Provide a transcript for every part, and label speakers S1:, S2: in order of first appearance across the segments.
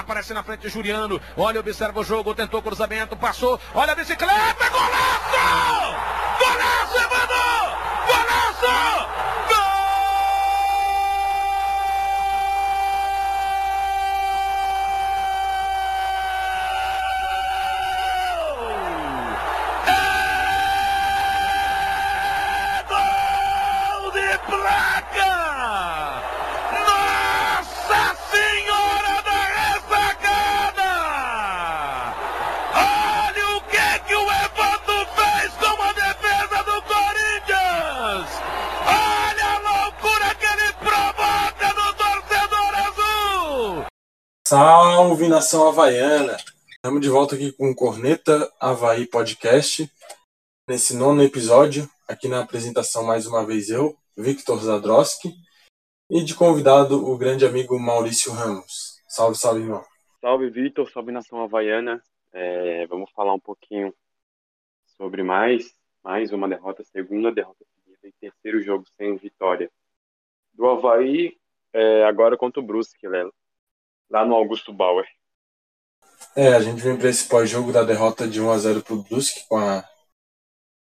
S1: Aparece na frente Juliano. Olha, observa o jogo. Tentou cruzamento. Passou. Olha a bicicleta. Golaço! Golaço, Evandro! Golaço!
S2: Salve nação havaiana! Estamos de volta aqui com o Corneta Havaí Podcast. Nesse nono episódio, aqui na apresentação mais uma vez eu, Victor Zadroski, e de convidado o grande amigo Maurício Ramos. Salve, salve, irmão.
S3: Salve, Victor, salve nação havaiana. É, vamos falar um pouquinho sobre mais, mais uma derrota, segunda derrota seguida e terceiro jogo sem vitória. Do Havaí, é, agora contra o Brusque, Léo lá no Augusto Bauer.
S2: É, a gente vem para esse pós-jogo da derrota de 1 a 0 pro Brusque com a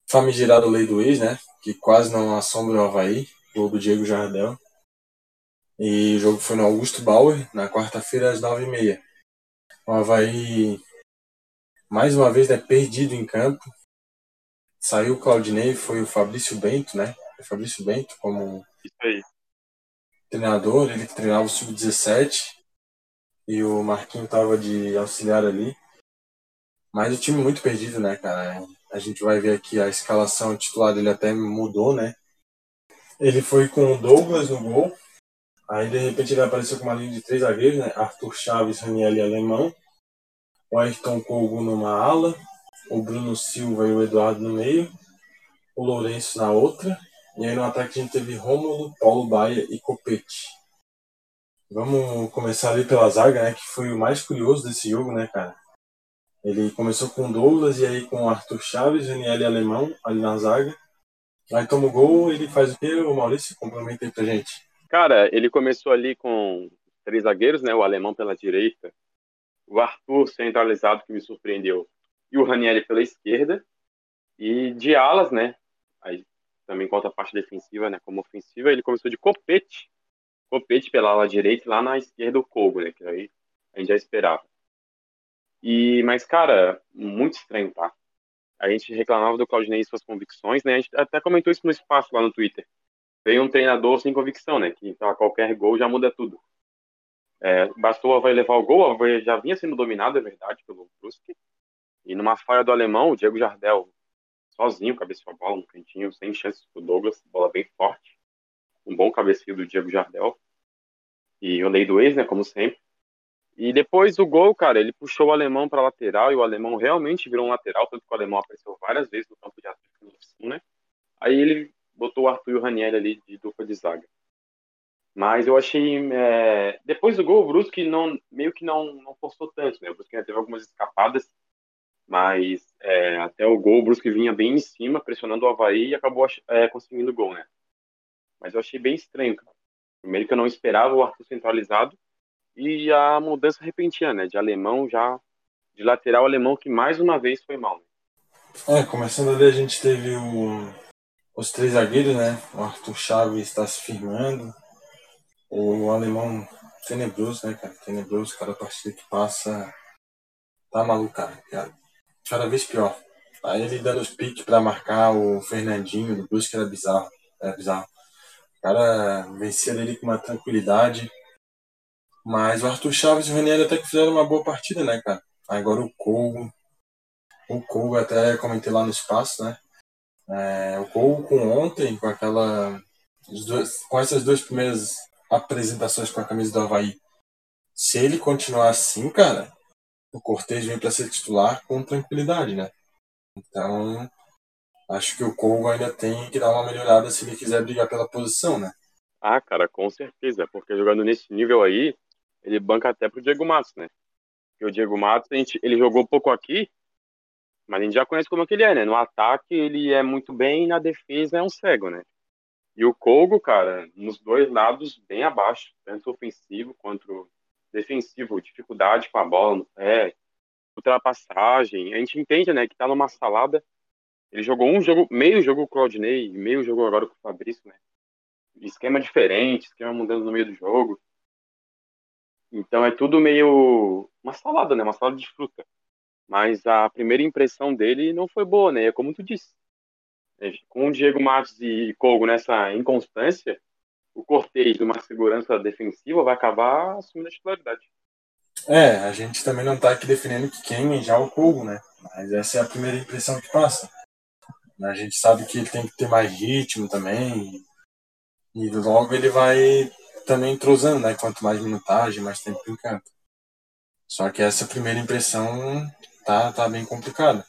S2: famigerada lei do ex, né? Que quase não assombra o Havaí, gol do Diego Jardel. E o jogo foi no Augusto Bauer, na quarta-feira às 9h30. O Havaí, mais uma vez, é perdido em campo. Saiu o Claudinei, foi o Fabrício Bento, né? O Fabrício Bento como treinador, ele que treinava o Sub-17 e o Marquinhos tava de auxiliar ali. Mas o time muito perdido, né, cara? A gente vai ver aqui a escalação titular dele até mudou, né? Ele foi com o Douglas no gol. Aí de repente ele apareceu com uma linha de três zagueiros, né? Arthur Chaves, Raniel e Alemão. O Ayrton Colgo numa ala. O Bruno Silva e o Eduardo no meio. O Lourenço na outra. E aí no ataque a gente teve Rômulo, Paulo Baia e Copete. Vamos começar ali pela zaga, né? Que foi o mais curioso desse jogo, né, cara? Ele começou com Douglas e aí com Arthur Chaves, Raniel Alemão ali na zaga. Aí toma o gol, ele faz o quê? O Maurício complementa aí pra gente.
S3: Cara, ele começou ali com três zagueiros, né? O Alemão pela direita, o Arthur centralizado, que me surpreendeu, e o Raniel pela esquerda. E de alas, né? Aí também conta a parte defensiva, né? Como ofensiva, ele começou de copete Copete pela ala direita lá na esquerda o Kogo, né? Que aí a gente já esperava. E, mas, cara, muito estranho, tá? A gente reclamava do Claudinei e suas convicções, né? A gente até comentou isso no espaço lá no Twitter. Veio um treinador sem convicção, né? Que então, qualquer gol já muda tudo. É, bastou Havaí levar o gol, Havaí já vinha sendo dominado, é verdade, pelo Brusque. E numa falha do alemão, o Diego Jardel, sozinho, cabeceou a bola no cantinho, sem chances pro Douglas, bola bem forte um bom cabeceio do Diego Jardel. E o lei do ex, né, como sempre. E depois do gol, cara, ele puxou o alemão para lateral e o alemão realmente virou um lateral, tanto que o alemão apareceu várias vezes no campo de ataque né? Aí ele botou o Arthur e o Raniel ali de dupla de zaga. Mas eu achei. É... Depois do gol, o Brusque não, meio que não, não forçou tanto, né? O Brusque ainda teve algumas escapadas, mas é, até o gol, o Brusque vinha bem em cima, pressionando o Havaí e acabou é, conseguindo o gol, né? Mas eu achei bem estranho, cara. Primeiro que eu não esperava o Arthur centralizado e a mudança repentina, né? De alemão já, de lateral alemão, que mais uma vez foi mal.
S2: Né? É, começando ali a gente teve o, os três zagueiros, né? O Arthur Chaves está se firmando. O alemão tenebroso, né, cara? Tenebroso, cada partida que passa. Tá maluco, cara. Cada vez pior. Aí ele dando os piques para marcar o Fernandinho do Brusque era bizarro. Era bizarro cara vencia ele com uma tranquilidade. Mas o Arthur Chaves e o Ranieri até que fizeram uma boa partida, né, cara? Agora o Colgo. O Colgo até comentei lá no espaço, né? É, o Colgo com ontem, com aquela. Com essas duas primeiras apresentações com a camisa do Havaí. Se ele continuar assim, cara, o Cortez vem para ser titular com tranquilidade, né? Então, acho que o Congo ainda tem que dar uma melhorada se ele quiser brigar pela posição, né?
S3: Ah, cara, com certeza, porque jogando nesse nível aí, ele banca até pro Diego Matos, né? Porque o Diego Matos, a gente, ele jogou pouco aqui, mas a gente já conhece como é que ele é, né? No ataque ele é muito bem, na defesa é um cego, né? E o Kogo, cara, nos dois lados bem abaixo, tanto ofensivo quanto defensivo, dificuldade com a bola no pé, ultrapassagem. A gente entende, né, que tá numa salada. Ele jogou um jogo, meio jogo com o Claudinei, meio jogo agora com o Fabrício, né? Esquema diferente, esquema mudando no meio do jogo. Então é tudo meio uma salada, né? Uma salada de fruta. Mas a primeira impressão dele não foi boa, né? É como tu disse. É, com o Diego Matos e Kogo nessa inconstância, o Cortez, uma segurança defensiva, vai acabar assumindo a titularidade.
S2: É, a gente também não tá aqui definindo que queime já o Kogo, né? Mas essa é a primeira impressão que passa. A gente sabe que ele tem que ter mais ritmo também. E logo ele vai também entrosando, né? Quanto mais minutagem, mais tempo em campo. Só que essa primeira impressão tá, tá bem complicada.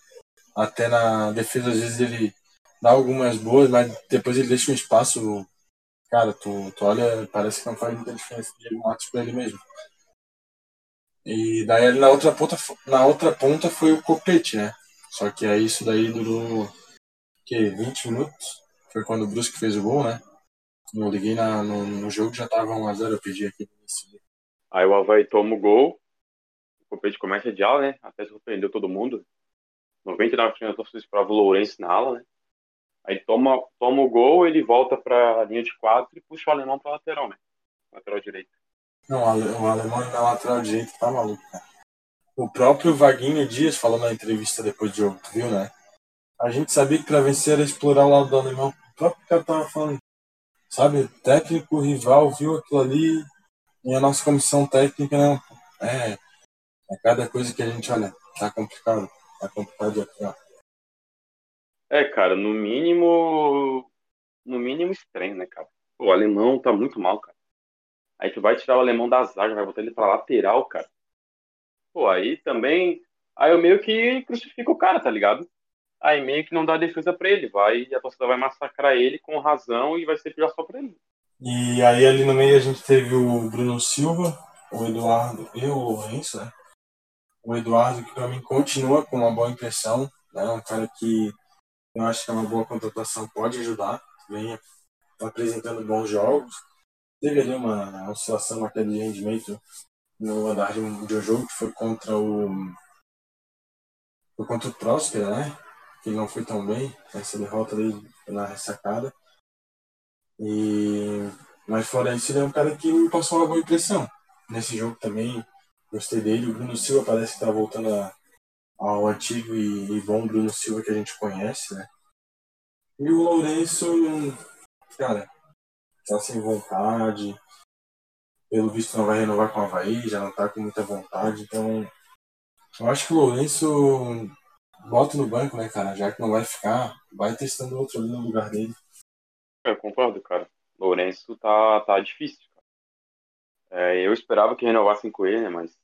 S2: Até na defesa, às vezes ele dá algumas boas, mas depois ele deixa um espaço. Cara, tu, tu olha, parece que não faz muita diferença de Matos pra ele mesmo. E daí ali na outra ponta, na outra ponta foi o Copete, né? Só que aí isso daí durou que 20 minutos. Foi quando o Brusque fez o gol, né? Eu liguei na, no, no jogo já tava 1x0, eu pedi aqui.
S3: Aí o Havaí toma o gol, o Copete começa de ala, né? Até surpreendeu todo mundo. 99% da torcida esperava o Lourenço na ala, né? Aí toma, toma o gol, ele volta para a linha de quatro e puxa o alemão para lateral, né? Lateral direito.
S2: Não, o alemão na lateral direito tá maluco, cara. O próprio Vaguinho Dias falou na entrevista depois do jogo, tu viu, né? A gente sabia que vencer era explorar o lado do alemão. O próprio cara tava falando, sabe? Técnico, rival viu aquilo ali e a nossa comissão técnica não. É, é cada coisa que a gente olha, tá complicado. Tá complicado aqui, ó.
S3: É, cara, no mínimo. No mínimo estranho, né, cara? O alemão tá muito mal, cara. Aí tu vai tirar o alemão da zaga, vai botar ele pra lateral, cara. Pô, aí também. Aí eu meio que crucifico o cara, tá ligado? Aí meio que não dá defesa pra ele. Vai, a torcida vai massacrar ele com razão e vai ser pior só pra ele.
S2: E aí ali no meio a gente teve o Bruno Silva, o Eduardo e o Lourenço, né? O Eduardo, que pra mim continua com uma boa impressão, né? Um cara que eu acho que é uma boa contratação, pode ajudar, vem apresentando bons jogos. Teve ali uma oscilação, uma queda de rendimento no andar de um jogo que foi contra o foi contra o Próspera, né? Que não foi tão bem, essa derrota ali na ressacada. E mas fora isso, ele é um cara que me passou uma boa impressão. Nesse jogo também gostei dele. O Bruno Silva parece que está voltando a, ao antigo e, e, bom Bruno Silva que a gente conhece, né? E o Lourenço, cara, tá sem vontade. Pelo visto não vai renovar com o Havaí, já não tá com muita vontade. Então, eu acho que o Lourenço bota no banco, né, cara? Já que não vai ficar, vai testando outro ali no lugar dele.
S3: Eu concordo, cara. Lourenço tá, tá difícil. É, eu esperava que renovassem com ele, né, mas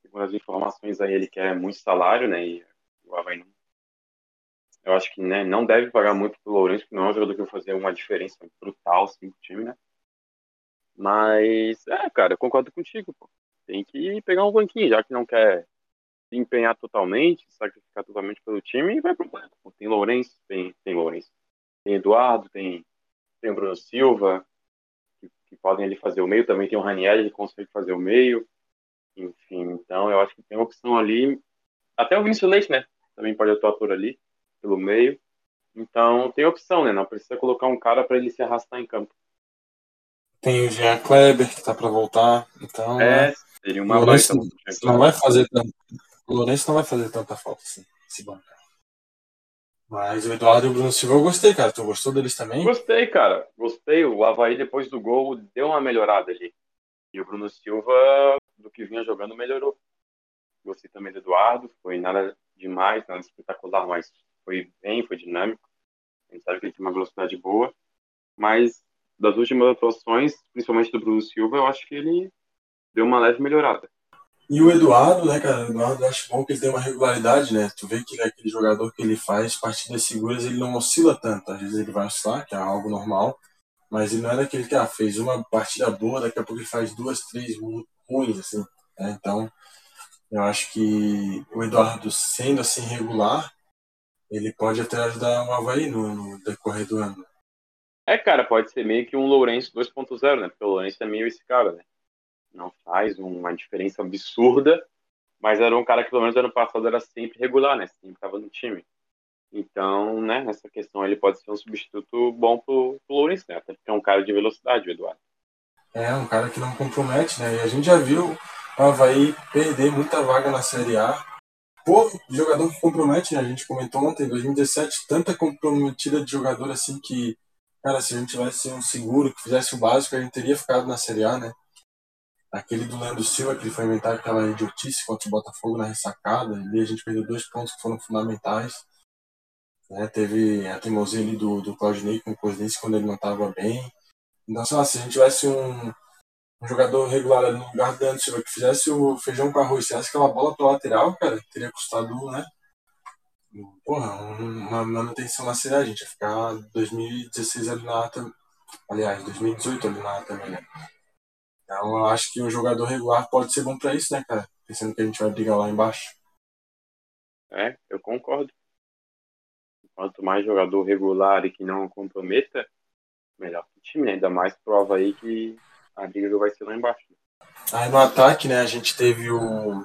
S3: segundo as informações aí, ele quer muito salário, né? E o Havaí não. Eu acho que né, não deve pagar muito pro Lourenço, porque não é um jogador que vai fazer uma diferença brutal assim, pro time, né? Mas, é, cara, eu concordo contigo, pô. Tem que pegar um banquinho, já que não quer empenhar totalmente, sacrificar totalmente pelo time, e vai pro banco. Tem Lourenço, tem, tem Lourenço. Tem Eduardo, tem, tem Bruno Silva, que, que podem ali fazer o meio. Também tem o Raniel, que consegue fazer o meio. Enfim, então eu acho que tem opção ali. Até o Vinícius Leite, né? Também pode atuar por ali, pelo meio. Então tem opção, né? Não precisa colocar um cara para ele se arrastar em campo.
S2: Tem o Jean Kleber que tá para voltar. Então.
S3: É, né? seria uma
S2: Lourenço não vai fazer tanto. O Lourenço não vai fazer tanta falta assim, esse banco. Mas o Eduardo e o Bruno Silva eu gostei, cara. Tu gostou deles também?
S3: Gostei, cara. Gostei. O Havaí, depois do gol, deu uma melhorada ali. E o Bruno Silva do que vinha jogando melhorou. Gostei também do Eduardo, foi nada demais, nada espetacular, mas foi bem, foi dinâmico. A gente sabe que ele tem uma velocidade boa, mas das últimas atuações, principalmente do Bruno Silva, eu acho que ele deu uma leve melhorada.
S2: E o Eduardo, né, cara? O Eduardo acho bom que ele tem uma regularidade, né? Tu vê que ele é aquele jogador que ele faz partidas seguras, ele não oscila tanto. Às vezes ele vai oscilar, que é algo normal, mas ele não é daquele que ah, fez uma partida boa, daqui a pouco ele faz duas, três ruins, assim. Né? Então, eu acho que o Eduardo, sendo assim regular, ele pode até ajudar o Havaí no, no decorrer do ano.
S3: É, cara, pode ser meio que um Lourenço 2.0, né? Porque o Lourenço é meio esse cara, né? Não faz uma diferença absurda, mas era um cara que pelo menos ano passado era sempre regular, né? Sempre estava no time. Então, né, nessa questão ele pode ser um substituto bom pro, pro Lourenço, né? Até porque é um cara de velocidade, o Eduardo.
S2: É, um cara que não compromete, né? E a gente já viu o Havaí perder muita vaga na Série A. Pô, jogador que compromete, né? A gente comentou ontem, em 2017, tanta comprometida de jogador assim que, cara, se a gente tivesse um seguro, que fizesse o básico, a gente teria ficado na Série A, né? Aquele do Leandro Silva, que ele foi inventar aquela idiotice contra o Botafogo na ressacada, ali a gente perdeu dois pontos que foram fundamentais. Né? Teve a teimosia ali do, do Claudinei com o Cosinense quando ele não estava bem. Então, sei lá, se a gente tivesse um, um jogador regular ali no lugar do Leandro Silva que fizesse o feijão com arroz, fizesse aquela bola para lateral, cara, teria custado, né? Porra, uma manutenção na cidade, a gente ia ficar 2016 ali na ata, aliás, 2018 ali na ata também, né? Então eu acho que o jogador regular pode ser bom para isso, né, cara? Pensando que a gente vai brigar lá embaixo.
S3: É, eu concordo. Quanto mais jogador regular e que não comprometa, melhor pro time, né? Ainda mais prova aí que a briga vai ser lá embaixo.
S2: Aí no ataque, né, a gente teve o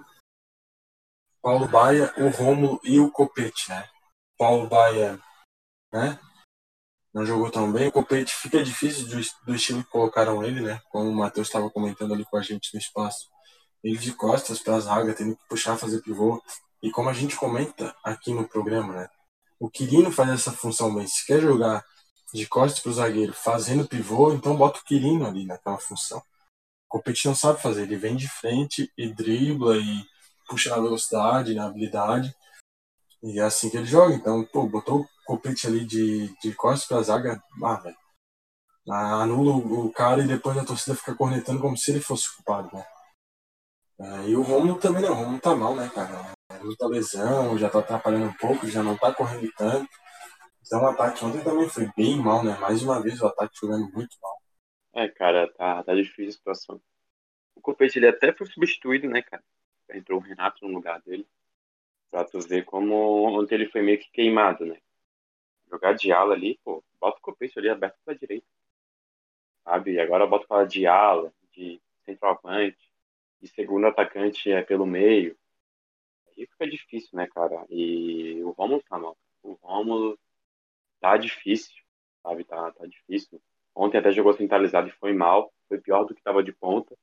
S2: Paulo Baia, o Rômulo e o Copete, né? Paulo Baia, né? Não jogou tão bem. O Copete fica difícil do, do estilo que colocaram ele, né? Como o Matheus estava comentando ali com a gente no espaço. Ele de costas para a zaga, tendo que puxar, fazer pivô. E como a gente comenta aqui no programa, né? O Quirino faz essa função bem. Se quer jogar de costas para o zagueiro fazendo pivô, então bota o Quirino ali naquela função. O Copete não sabe fazer, ele vem de frente e dribla e puxa na velocidade, na habilidade. E é assim que ele joga. Então, pô, botou o Copete ali de, de costas para a zaga, ah, velho. Anula o cara e depois a torcida fica cornetando como se ele fosse culpado, né? É, e o Romulo também não, o Romulo tá mal, né, cara? Muita lesão, já tá atrapalhando um pouco, já não tá correndo tanto. Então o ataque ontem também foi bem mal, né? Mais uma vez o ataque jogando muito mal.
S3: É, cara, tá, tá difícil a situação. O Copete ele até foi substituído, né, cara? Entrou o Renato no lugar dele. Pra tu ver como ontem ele foi meio que queimado, né? Jogar de ala ali, pô, bota o Copete ali aberto pra direita. Sabe? E agora bota pra de ala, de centroavante, de segundo atacante é pelo meio. Aí fica difícil, né, cara? E o Romulo tá mal. O Romulo tá difícil, sabe? Tá, tá difícil. Ontem até jogou centralizado e foi mal, foi pior do que estava de ponta.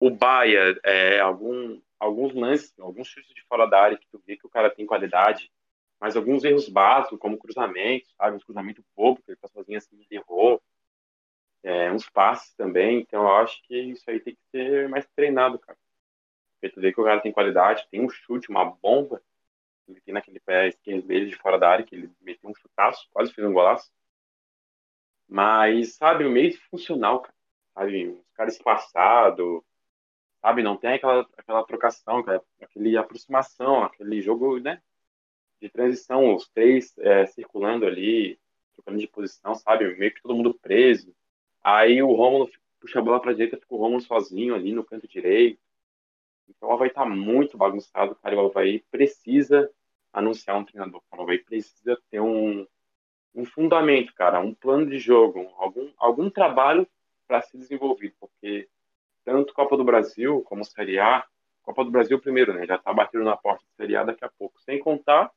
S3: O Baia, é, algum, alguns lances, alguns chutes de fora da área que tu vê que o cara tem qualidade, mas alguns erros básicos, como cruzamento, sabe? Um cruzamento bobo, que ele tá sozinho assim, errou. É, uns passes também, então eu acho que isso aí tem que ser mais treinado, cara. Porque tu vê que o cara tem qualidade, tem um chute, uma bomba, ele tem naquele pé esquerdo dele de fora da área, que ele meteu um chutaço, quase fez um golaço. Mas, sabe, o meio funcional, cara. Sabe, os caras espaçados, sabe, não tem aquela, aquela trocação, cara, aquele aproximação, aquele jogo, né, de transição, os três é, circulando ali, trocando de posição, sabe, meio que todo mundo preso. Aí o Rômulo puxa a bola pra direita, fica o Rômulo sozinho ali no canto direito. Então o Havaí tá muito bagunçado, cara, o Havaí precisa anunciar um treinador. O Havaí precisa ter um, um fundamento, cara, um plano de jogo, algum, algum trabalho para ser desenvolvido, porque tanto Copa do Brasil como Série A, Copa do Brasil primeiro, né, já está batendo na porta da Série A daqui a pouco, sem contar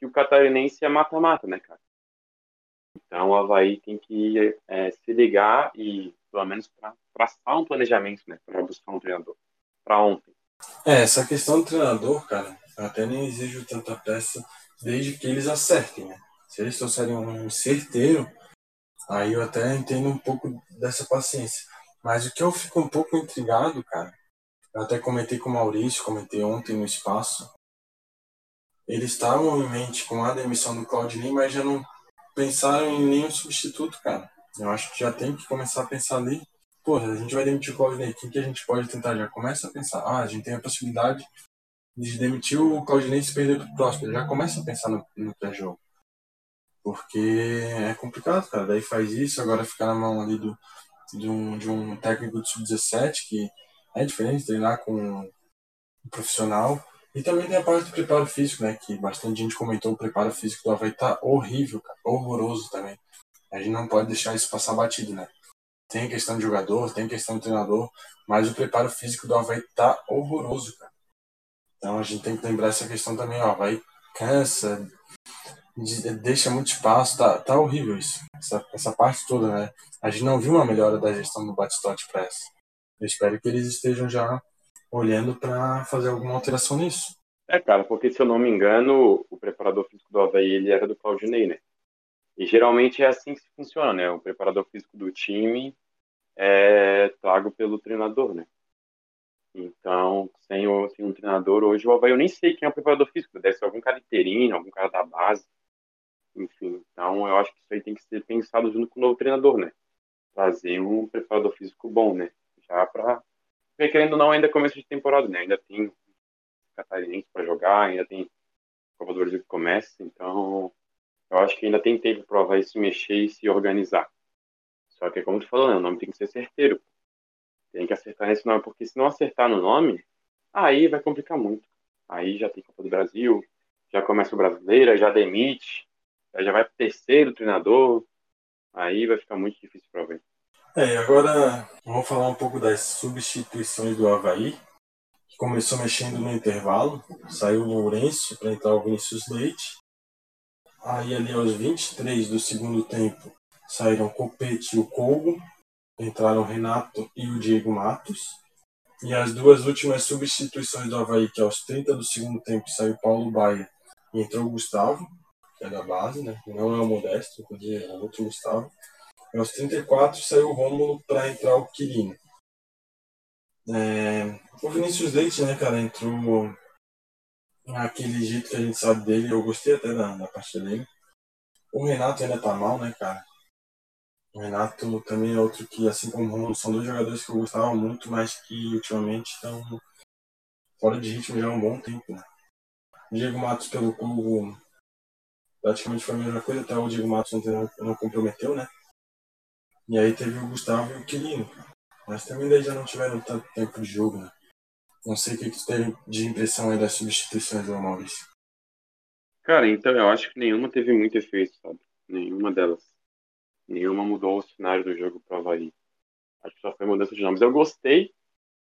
S3: que o catarinense é mata-mata, né, cara? Então o Havaí tem que é, se ligar e, pelo menos, traçar um planejamento, né, para buscar um treinador. Para ontem.
S2: É, essa questão do treinador, cara, eu até nem exijo tanta pressa desde que eles acertem, né? Se eles trouxerem um certeiro, aí eu até entendo um pouco dessa paciência. Mas o que eu fico um pouco intrigado, cara, eu até comentei com o Maurício, comentei ontem no espaço, eles estavam em mente com a demissão do Claudinei, mas já não pensaram em nenhum substituto, cara. Eu acho que já tem que começar a pensar ali. Porra, a gente vai demitir o Claudinei, o que, a gente pode tentar? Já começa a pensar, ah, a gente tem a possibilidade de demitir o Claudinei e se perder pro próximo. Já começa a pensar no, no pré-jogo. Porque é complicado, cara. Daí faz isso, agora ficar na mão ali do, de, um, de um técnico de sub-17, que é diferente treinar com um profissional. E também tem a parte do preparo físico, né? Que bastante gente comentou, o preparo físico do Havaí tá horrível, cara. Horroroso também. A gente não pode deixar isso passar batido, né? tem questão de jogador, tem questão de treinador, mas o preparo físico do Havaí tá horroroso, cara. Então a gente tem que lembrar essa questão também, ó, Havaí cansa, deixa muito espaço, tá, tá horrível isso, essa, essa parte toda, né? A gente não viu uma melhora da gestão do Batistote para essa. Eu espero que eles estejam já olhando para fazer alguma alteração nisso.
S3: É, cara, porque se eu não me engano, o preparador físico do Havaí ele era do Claudinei, né? E geralmente é assim que funciona, né? O preparador físico do time é trago pelo treinador, né? Então, sem, o, sem um treinador, hoje o Havaí eu nem sei quem é o preparador físico, deve ser algum cara interino, algum cara da base, enfim. Então, eu acho que isso aí tem que ser pensado junto com o novo treinador, né? Trazer um preparador físico bom, né? Já para porque querendo ou não, ainda é começo de temporada, né? Ainda tem catarinense para jogar, ainda tem Copa do Brasil que começa, então eu acho que ainda tem tempo para o Havaí se mexer e se organizar. Só que, como tu falou, né, o nome tem que ser certeiro. Tem que acertar nesse nome, porque se não acertar no nome, aí vai complicar muito. Aí já tem Copa do Brasil, já começa o brasileiro, já demite, já vai pro terceiro treinador, aí vai ficar muito difícil para ver.
S2: É, agora vamos falar um pouco das substituições do Havaí, que começou mexendo no intervalo, saiu o Lourenço para entrar o Vinícius Leite. Aí ali aos 23 do segundo tempo saíram o Copete e o Colgo, entraram o Renato e o Diego Matos. E as duas últimas substituições do Havaí, que aos 30 do segundo tempo saiu Paulo Baia e entrou o Gustavo, que é da base, né? Não é o Modesto, inclusive é outro Gustavo. Aos 34 saiu o Rômulo para entrar o Quirino. É, o Vinícius Leite, né, cara, entrou naquele jeito que a gente sabe dele. Eu gostei até da, da partida dele. O Renato ainda tá mal, né, cara? O Renato também é outro que, assim como o Romulo, são dois jogadores que eu gostava muito, mas que ultimamente estão fora de ritmo já há um bom tempo, né? Diego Matos pelo clube praticamente foi a mesma coisa, até o Diego Matos não, não comprometeu, né? E aí teve o Gustavo e o Quirino. Mas também daí já não tiveram tanto tempo de jogo, né? Não sei o que, tu teve de impressão aí das substituições do Maurício.
S3: Cara, então eu acho que nenhuma teve muito efeito, sabe? Nenhuma delas. Nenhuma mudou o cenário do jogo pro Havaí. Acho que só foi mudança de nomes. Eu gostei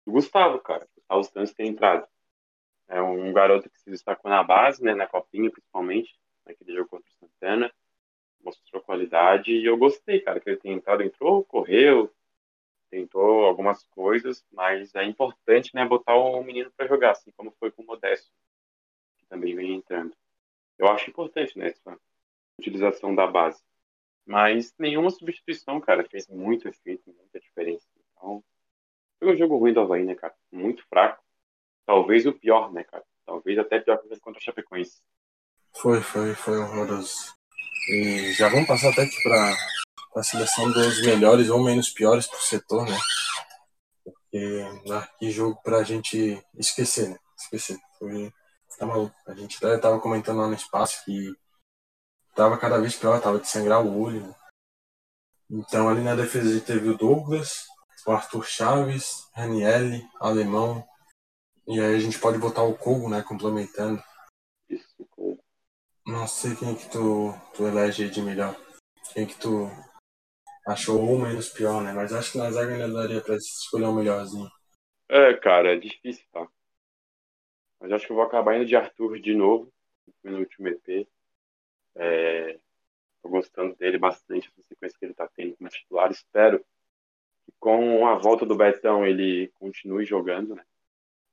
S3: do Gustavo, cara. Gustavo Santos tem entrado. É um garoto que se destacou na base, né? Na copinha, principalmente. Naquele jogo contra o Santana mostrou qualidade e eu gostei, cara, que ele tem entrado, entrou, correu, tentou algumas coisas, mas é importante, né, botar o menino para jogar, assim como foi com o Modesto, que também vem entrando. Eu acho importante, né, essa utilização da base. Mas nenhuma substituição, cara, fez muito efeito, muita diferença. Então, foi um jogo ruim do Havaí, né, cara? Muito fraco. Talvez o pior, né, cara? Talvez até pior que contra o Chapecoense.
S2: Foi, foi, foi horroroso. E já vamos passar até aqui para a seleção dos melhores ou menos piores por setor, né? Porque né, que jogo para a gente esquecer, né? Esquecer. Foi, tá maluco. A gente até tava comentando lá no espaço que tava cada vez pior, tava de sangrar o olho. Né? Então ali na defesa teve o Douglas, o Arthur Chaves, Ranielli, Alemão. E aí a gente pode botar o Kogo, né? Complementando. Não sei quem que tu, tu elege de melhor. Quem que tu achou o menos pior, né? Mas acho que na zaga ainda daria pra escolher o melhorzinho.
S3: É, cara, é difícil, tá? Mas acho que eu vou acabar indo de Arthur de novo, no último EP. É, tô gostando dele bastante, essa sequência que ele tá tendo como titular. Espero que com a volta do Betão ele continue jogando, né?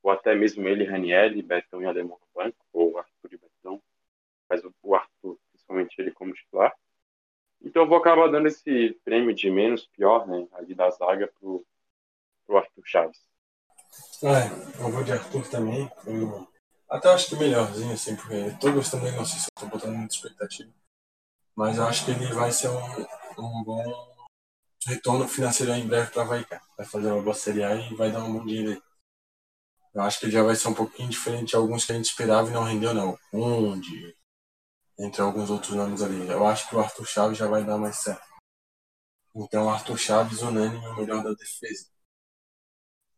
S3: Ou até mesmo ele, Raniel, Betão e Alemão no banco, ou Arthur e Betão mas o Arthur, principalmente ele como titular. Então eu vou acabar dando esse prêmio de menos pior, né, ali da zaga pro, pro Arthur Chaves.
S2: É, eu vou de Arthur também. Eu até acho que melhorzinho, assim, porque eu tô gostando dele, não sei se eu tô botando muita expectativa. Mas eu acho que ele vai ser um, um bom retorno financeiro em breve para Vai, Vai fazer uma boa Série A e vai dar um bom dinheiro aí. Eu acho que ele já vai ser um pouquinho diferente de alguns que a gente esperava e não rendeu, não. Onde? Entre alguns outros nomes ali. Eu acho que o Arthur Chaves já vai dar mais certo. Então, Arthur Chaves, unânime, o melhor da defesa.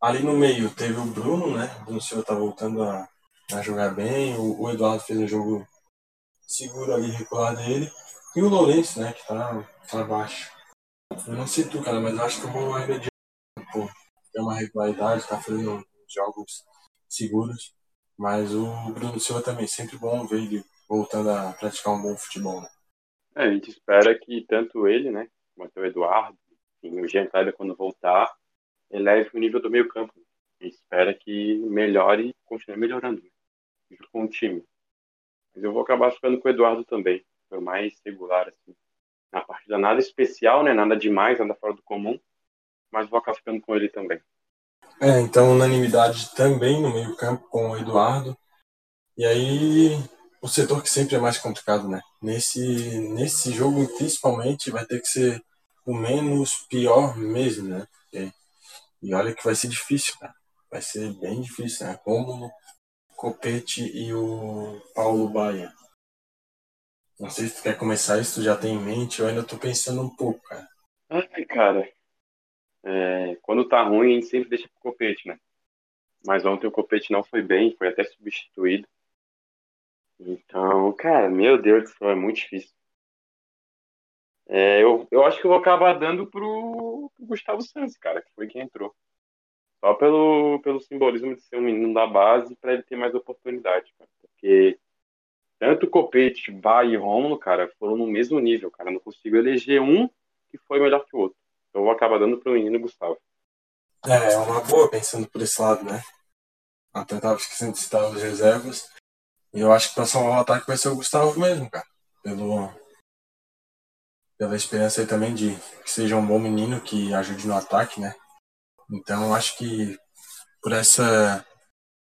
S2: Ali no meio teve o Bruno, né? O Bruno Silva tá voltando a, a jogar bem. O, o, Eduardo fez um jogo seguro ali, regular dele. E o Lourenço, né? Que tá abaixo. Eu não sei tu, cara, mas acho que eu ainda de pô, tem uma regularidade, tá fazendo jogos seguros. Mas o Bruno Silva também, sempre bom ver ele voltando a praticar um bom futebol. Né?
S3: É, a gente espera que tanto ele, né, quanto o Eduardo, enfim, o Jean Kleber, quando voltar, eleve o nível do meio campo. A gente espera que melhore e continue melhorando, né, junto com o time. Mas eu vou acabar ficando com o Eduardo também, foi o mais regular, assim. Na partida nada especial, né, nada demais, nada fora do comum, mas vou acabar ficando com ele também.
S2: É, então unanimidade também no meio campo com o Eduardo. E aí o setor que sempre é mais complicado, né? Nesse, nesse jogo, principalmente, vai ter que ser o menos pior mesmo, né? E, e olha que vai ser difícil, cara. Vai ser bem difícil, né? Como o Copete e o Paulo Baia. Não sei se tu quer começar isso, tu já tem em mente, eu ainda tô pensando um pouco, cara.
S3: Ai, cara. É, quando tá ruim, a gente sempre deixa pro Copete, né? Mas ontem o Copete não foi bem, foi até substituído. Então, cara, meu Deus do céu, é muito difícil. É, eu, eu acho que eu vou acabar dando pro, pro Gustavo Santos, cara, que foi quem entrou. Só pelo, pelo simbolismo de ser um menino da base para ele ter mais oportunidade, cara. Porque tanto Copete, Bay e Romulo, cara, foram no mesmo nível, cara. Não consigo eleger um que foi melhor que o outro. Então eu vou acabar dando pro menino Gustavo.
S2: É, é uma boa pensando por esse lado, né? Até tava esquecendo de citar os reservas. Eu acho que para salvar o ataque vai ser o Gustavo mesmo, cara. Pelo, pela experiência aí também de que seja um bom menino que ajude no ataque, né? Então eu acho que por essa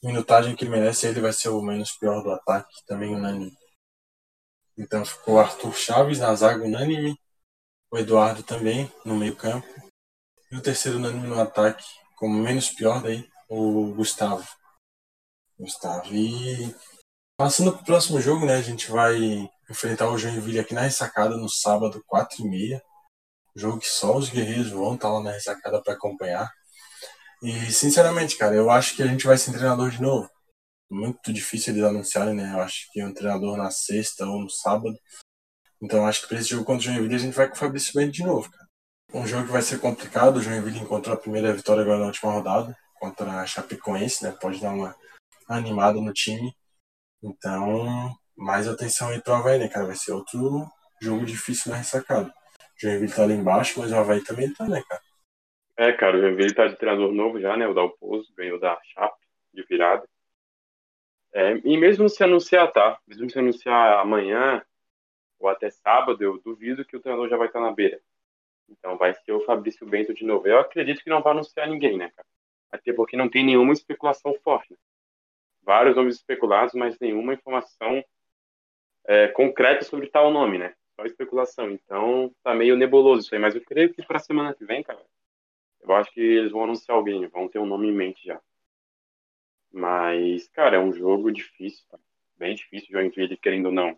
S2: minutagem que ele merece, ele vai ser o menos pior do ataque, também unânime. Então ficou Arthur Chaves na zaga unânime, o Eduardo também no meio campo, e o terceiro unânime no ataque, como menos pior daí, o Gustavo. Gustavo. E Passando para o próximo jogo, né? A gente vai enfrentar o Joinville aqui na ressacada no sábado, 4h30. Jogo que só os guerreiros vão estar tá lá na ressacada para acompanhar. E, sinceramente, cara, eu acho que a gente vai ser treinador de novo. Muito difícil eles anunciarem, né? Eu acho que um treinador na sexta ou no sábado. Então, acho que para esse jogo contra o Joinville a gente vai com o Fabrício Bento de novo, cara. Um jogo que vai ser complicado. O Joinville encontrou a primeira vitória agora na última rodada contra a Chapecoense, né? Pode dar uma animada no time. Então, mais atenção aí pro Havaí, né, cara? Vai ser outro jogo difícil na ressacada. O Joinville tá lá embaixo, mas o Havaí também tá, né, cara?
S3: É, cara, o Joinville tá de treinador novo já, né? O Dalpozo ganhou da Chape de virada. É, e mesmo se anunciar, tá? Mesmo se anunciar amanhã ou até sábado, eu duvido que o treinador já vai estar na beira. Então vai ser o Fabrício Bento de novo. Eu acredito que não vai anunciar ninguém, né, cara? Até porque não tem nenhuma especulação forte. Né? Vários nomes especulados, mas nenhuma informação é, concreta sobre tal nome, né? Só especulação. Então, tá meio nebuloso isso aí. Mas eu creio que para a semana que vem, cara, eu acho que eles vão anunciar alguém, vão ter um nome em mente já. Mas, cara, é um jogo difícil, tá? bem difícil. Joinville, querendo ou não,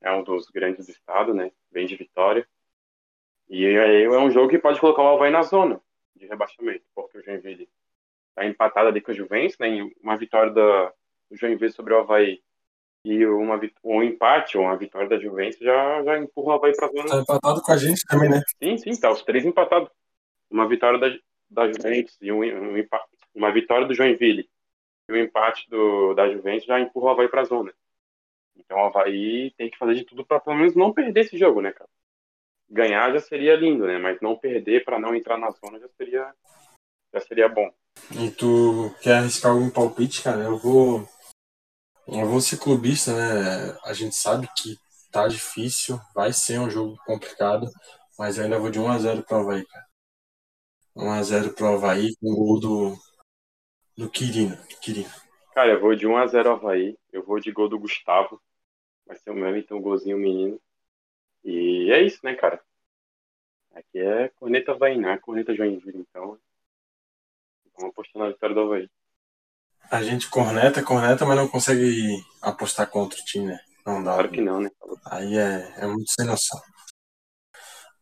S3: é um dos grandes do estado, né? Bem de vitória. E aí é um jogo que pode colocar o Havaí na zona de rebaixamento, porque o Joinville tá empatado ali com a Juventus, né? Uma vitória da, do Joinville sobre o Havaí e uma, um empate ou uma vitória da Juventus já, já empurra o Havaí pra zona.
S2: Tá empatado com a gente também, né?
S3: Sim, sim, tá os três empatados. Uma vitória da, da Juventus e um, um empate, uma vitória do Joinville e o um empate do, da Juventus já empurra o Havaí pra zona. Então o Havaí tem que fazer de tudo para pelo menos não perder esse jogo, né, cara? Ganhar já seria lindo, né? Mas não perder para não entrar na zona já seria, já seria bom
S2: e tu quer arriscar algum palpite, cara, eu vou. Eu vou ser clubista, né? A gente sabe que tá difícil, vai ser um jogo complicado, mas eu ainda vou de 1x0 pro Havaí, cara. 1x0 pro Havaí com o gol do, do Quirino. Quirino.
S3: Cara, eu vou de 1x0 Havaí, eu vou de gol do Gustavo. Vai ser o mesmo, então, golzinho menino. E é isso, né, cara? Aqui é corneta Havaí, não é corneta Joinville, então Vamos apostar na vitória do Havaí.
S2: A gente corneta, corneta, mas não consegue apostar contra o time, né? Não dá.
S3: Claro que não, né?
S2: Aí é, é muito sem noção.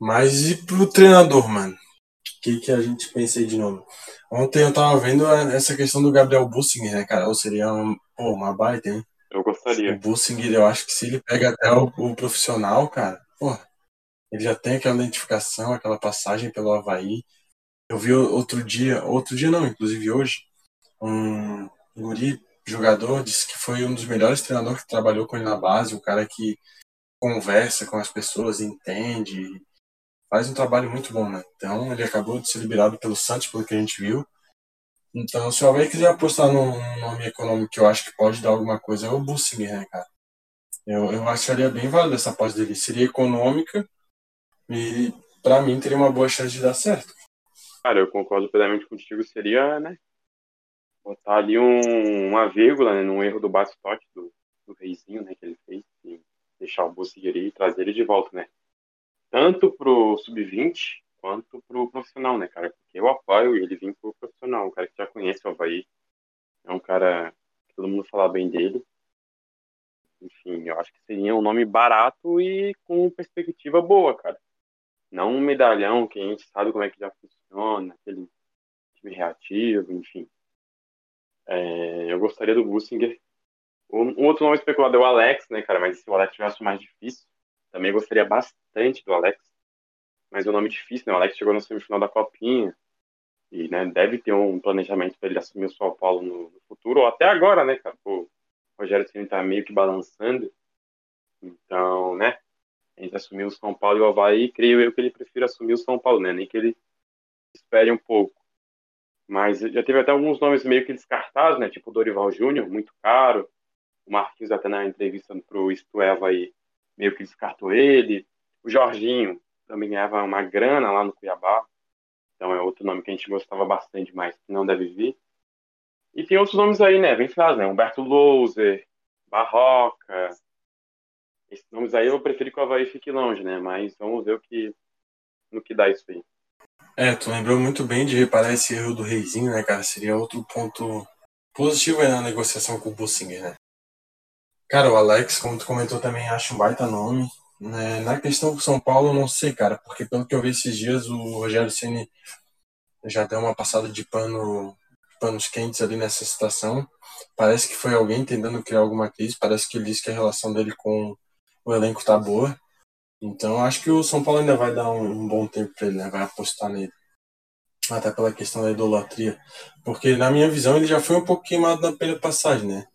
S2: Mas e pro treinador, mano? O que, que a gente pensa aí de novo? Ontem eu tava vendo essa questão do Gabriel Bussinger, né, cara? Ou seria um, pô, uma baita, hein?
S3: Eu gostaria.
S2: O Bussinger, eu acho que se ele pega até o, o profissional, cara, pô, Ele já tem aquela identificação, aquela passagem pelo Havaí. Eu vi outro dia, outro dia não, inclusive hoje, um guri jogador disse que foi um dos melhores treinadores que trabalhou com ele na base, um cara que conversa com as pessoas, entende, faz um trabalho muito bom, né? Então ele acabou de ser liberado pelo Santos, pelo que a gente viu. Então, se Havaí quiser apostar num nome econômico que eu acho que pode dar alguma coisa, é o Bussinger, né, cara? Eu, eu acharia bem válido essa aposta dele. Seria econômica e, para mim, teria uma boa chance de dar certo.
S3: Cara, eu concordo plenamente contigo. Seria, né? Botar ali um, uma vírgula, né, num erro do Bastote, do, do Reizinho, né, que ele fez. E deixar o Bussinger e trazer ele de volta, né? Tanto pro Sub-20 quanto pro profissional, né, cara? Porque eu apoio ele vir pro profissional, um cara que já conhece o Havaí. É um cara que todo mundo fala bem dele. Enfim, eu acho que seria um nome barato e com perspectiva boa, cara. Não um medalhão que a gente sabe como é que já funciona, aquele time reativo, enfim. É, eu gostaria do Bussinger. Um, outro nome especulado é o Alex, né, cara? Mas se o Alex tivesse mais difícil, também gostaria bastante do Alex mas é um nome difícil, né? O Alex chegou na semifinal da Copinha e, né, deve ter um planejamento para ele assumir o São Paulo no, no, futuro, ou até agora, né, cara? o Rogério Ceni tá meio que balançando. Então, né, entre assumir o São Paulo e o Havaí, creio eu que ele prefira assumir o São Paulo, né? Nem que ele espere um pouco. Mas já teve até alguns nomes meio que descartados, né? Tipo o Dorival Júnior, muito caro. O Marquinhos até na entrevista pro Isto é Havaí meio que descartou ele. O Jorginho, também ganhava uma grana lá no Cuiabá. Então é outro nome que a gente gostava bastante, mas que não deve vir. E tem outros nomes aí, né? Vem frase, né? Humberto Louser, Barroca. Esses nomes aí eu prefiro que o Havaí fique longe, né? Mas vamos ver o que, no que dá isso aí.
S2: É, tu lembrou muito bem de reparar esse erro do Reizinho, né, cara? Seria outro ponto positivo aí na negociação com o Bussinger, né? Cara, o Alex, como tu comentou também, acho um baita nome. Né, na questão do São Paulo, não sei, cara, porque pelo que eu vi esses dias, o Rogério Ceni já deu uma passada de pano, panos quentes ali nessa situação. Parece que foi alguém tentando criar alguma crise. Parece que ele disse que a relação dele com o elenco tá boa. Então acho que o São Paulo ainda vai dar um, um bom tempo para ele, né? vai apostar nele. Até pela questão da idolatria. Porque na minha visão ele já foi um pouco queimado na primeira passagem, né?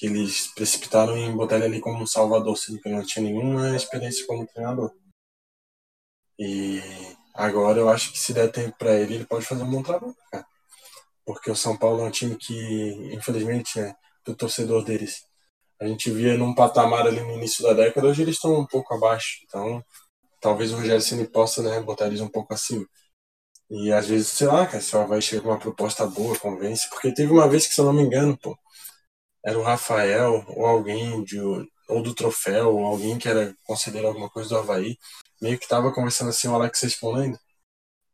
S2: que eles precipitaram em botar ele ali como salvador, sendo que não tinha nenhuma experiência como treinador. E agora eu acho que se der tempo para ele, ele pode fazer um bom trabalho, cara. Porque o São Paulo é um time que, infelizmente, é do torcedor deles. A gente via num patamar ali no início da década, hoje eles estão um pouco abaixo. Então, talvez o Rogério Ceni possa né, botar eles um pouco acima. E às vezes, sei lá, cara, se ela vai chegar com uma proposta boa, convence. Porque teve uma vez que, se eu não me engano, pô, era o Rafael ou alguém de, ou do troféu, ou alguém que era conselheiro alguma coisa do Havaí, meio que estava conversando assim, o Alex respondendo.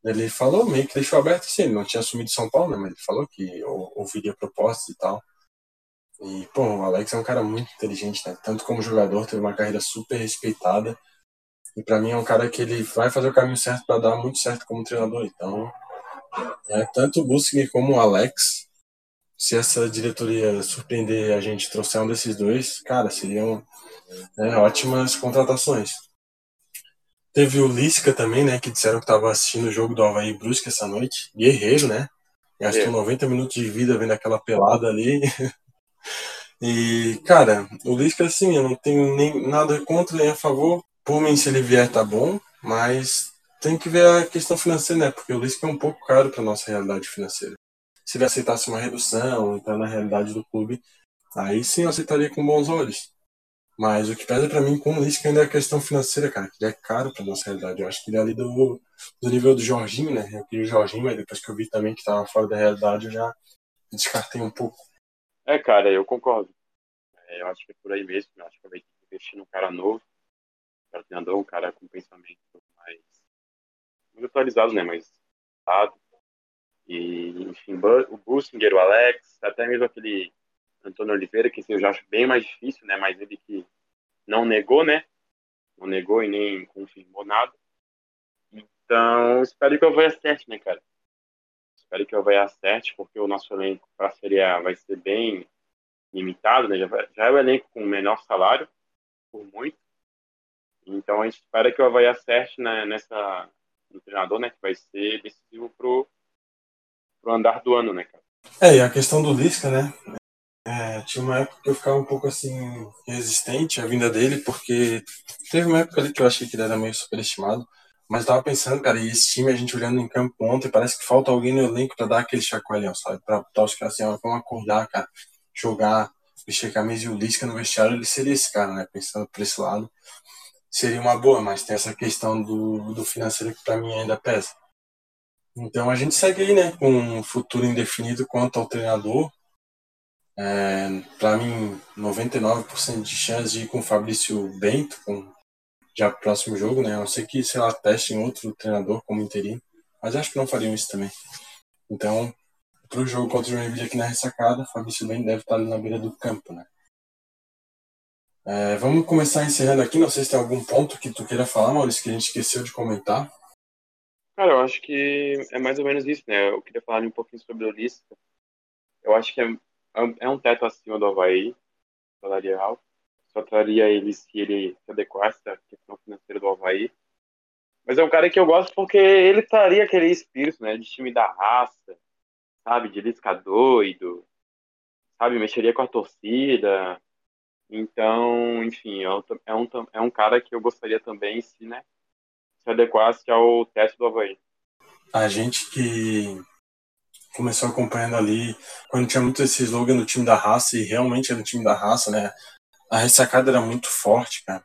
S2: Ele falou, meio que deixou aberto assim, ele não tinha assumido São Paulo, né, mas ele falou que ouviria propostas e tal. E, pô, o Alex é um cara muito inteligente, né? Tanto como jogador, teve uma carreira super respeitada. E para mim é um cara que ele vai fazer o caminho certo para dar muito certo como treinador. Então, é, tanto o Bussinger como o Alex se essa diretoria surpreender a gente trouxer um desses dois, cara, seriam né, ótimas contratações. Teve o Lisca também, né, que disseram que estava assistindo o jogo do Havaí Brusque essa noite. Guerreiro, né? Gastou é. 90 minutos de vida vendo aquela pelada ali. e, cara, o Lisca, assim, eu não tenho nem nada contra nem a favor. Por mim, se ele vier, tá bom, mas tem que ver a questão financeira, né? Porque o Lisca é um pouco caro para nossa realidade financeira se ele aceitasse uma redução, entrar na realidade do clube, aí sim eu aceitaria com bons olhos. Mas o que pesa para mim com o Lisca ainda é a questão financeira, cara, que ele é caro pra nossa realidade. Eu acho que ele é ali do, do nível do Jorginho, né? Eu queria o Jorginho, mas depois que eu vi também que tava fora da realidade, eu já descartei um pouco.
S3: É, cara, eu concordo. É, eu acho que é por aí mesmo. Eu acho que vai investir num cara novo, um cara treinador, um cara com pensamento mais, mais atualizado, né? Dado e, enfim, o Bussinger, o Alex, até mesmo aquele Antônio Oliveira, que eu já acho bem mais difícil, né? Mas ele que não negou, né? Não negou e nem confirmou nada. Então, espero que eu vá acerte, né, cara? Espero que eu vá acerte, porque o nosso elenco para seria vai ser bem limitado, né? Já, já é o elenco com menor salário, por muito. Então a gente espera que o Havaí acerte né, nessa, no treinador, né, que vai ser decisivo pro, pro andar do ano, né, cara.
S2: É, e a questão do Lisca, né? É, tinha uma época que eu ficava um pouco assim resistente à vinda dele, porque teve uma época ali que eu achei que ele era meio superestimado. Mas eu tava pensando, cara, e esse time, a gente olhando em campo ontem, parece que falta alguém no elenco pra dar aquele chacoalhão, sabe? Pra botar os caras assim, ó, vamos acordar, cara, jogar, vestir a camisa e o Lisca no vestiário, ele seria esse cara, né? Pensando por esse lado, seria uma boa, mas tem essa questão do, do financeiro que pra mim ainda pesa. Então a gente segue aí, né, com um futuro indefinido quanto ao treinador. É, para mim, 99% de chance de ir com o Fabrício Bento, com já próximo jogo, né? A não ser que, sei lá, testem outro treinador como interino. Mas acho que não fariam isso também. Então, para o jogo contra o Joinville aqui na ressacada, Fabrício Bento deve estar ali na beira do campo, né? É, vamos começar encerrando aqui. Não sei se tem algum ponto que tu queira falar, Maurício, que a gente esqueceu de comentar.
S3: Cara, eu acho que é mais ou menos isso, né? Eu queria falar um pouquinho sobre o Lisca. Eu acho que é, é um teto acima do Havaí, salarial. Só traria ele se ele se adequasse à questão financeira do Havaí. Mas é um cara que eu gosto porque ele traria aquele espírito, né? De time da raça, sabe? De Lisca doido, sabe? Mexeria com a torcida. Então, enfim, é é um, é um cara que eu gostaria também, se, né? se adequasse ao teste do Havaí.
S2: A gente que começou acompanhando ali, quando tinha muito esse slogan do time da raça, e realmente era o time da raça, né? A ressacada era muito forte, cara.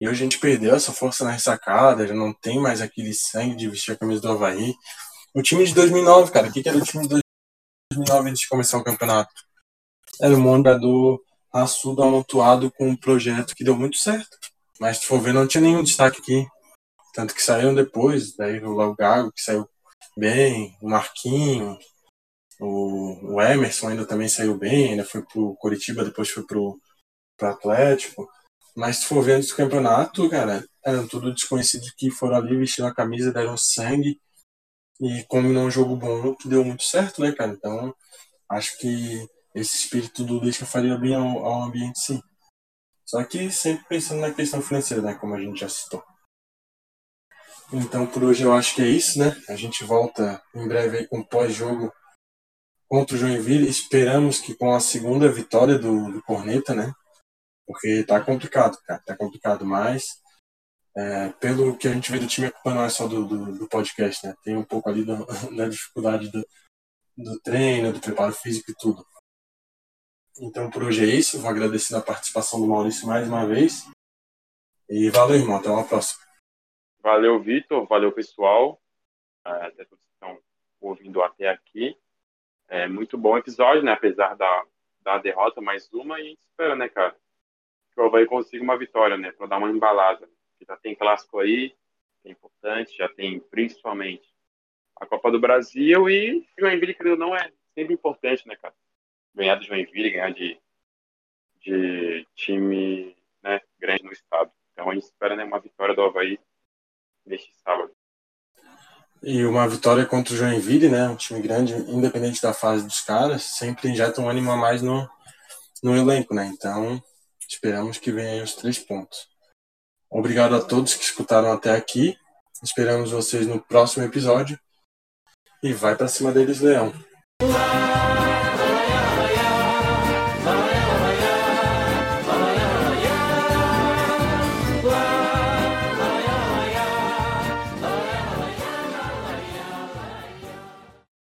S2: E hoje a gente perdeu essa força na ressacada, já não tem mais aquele sangue de vestir a camisa do Havaí. O time de 2009, cara, o que, que era o time de 2009 antes de começar o campeonato? Era um jogador raçudo, amontoado com um projeto que deu muito certo. Mas se for ver, não tinha nenhum destaque aqui. Tanto que saíram depois, daí o Gago, que saiu bem, o Marquinho, o, o Emerson ainda também saiu bem, ainda foi pro Curitiba, depois foi pro, Atlético. Mas se for ver do campeonato, cara, eram tudo desconhecidos que foram ali, vestiram a camisa, deram sangue e combinou um jogo bom que deu muito certo, né, cara? Então, acho que esse espírito do Lisca faria bem ao, ao ambiente, sim. Só que sempre pensando na questão financeira, né, como a gente já citou. Então por hoje eu acho que é isso, né? A gente volta em breve aí com pós-jogo contra o Joinville. Esperamos que com a segunda vitória do, do Corneta, né? Porque tá complicado, cara. Tá complicado, mas é, pelo que a gente vê do time, a culpa não é só do, do, do podcast, né? Tem um pouco ali do, da dificuldade do, do treino, do preparo físico e tudo. Então por hoje é isso. Vou agradecer a participação do Maurício mais uma vez. E valeu, irmão. Até uma próxima.
S3: Valeu, Vitor. Valeu, pessoal. É, até todos que estão ouvindo até aqui. É muito bom episódio, né? Apesar da, da derrota, mais uma. E a gente espera, né, cara? Que o Havaí consiga uma vitória, né? Para dar uma embalada. já tem clássico aí, que é importante. Já tem, principalmente, a Copa do Brasil. E Joinville, querido, não é sempre importante, né, cara? Ganhar do Joinville, ganhar de, de time né, grande no estado. Então a gente espera né, uma vitória do Havaí neste sábado.
S2: E uma vitória contra o Joinville, né? Um time grande, independente da fase dos caras, sempre injeta um ânimo a mais no, no elenco, né? Então, esperamos que venham os três pontos. Obrigado a todos que escutaram até aqui. Esperamos vocês no próximo episódio. E vai para cima deles, Leão.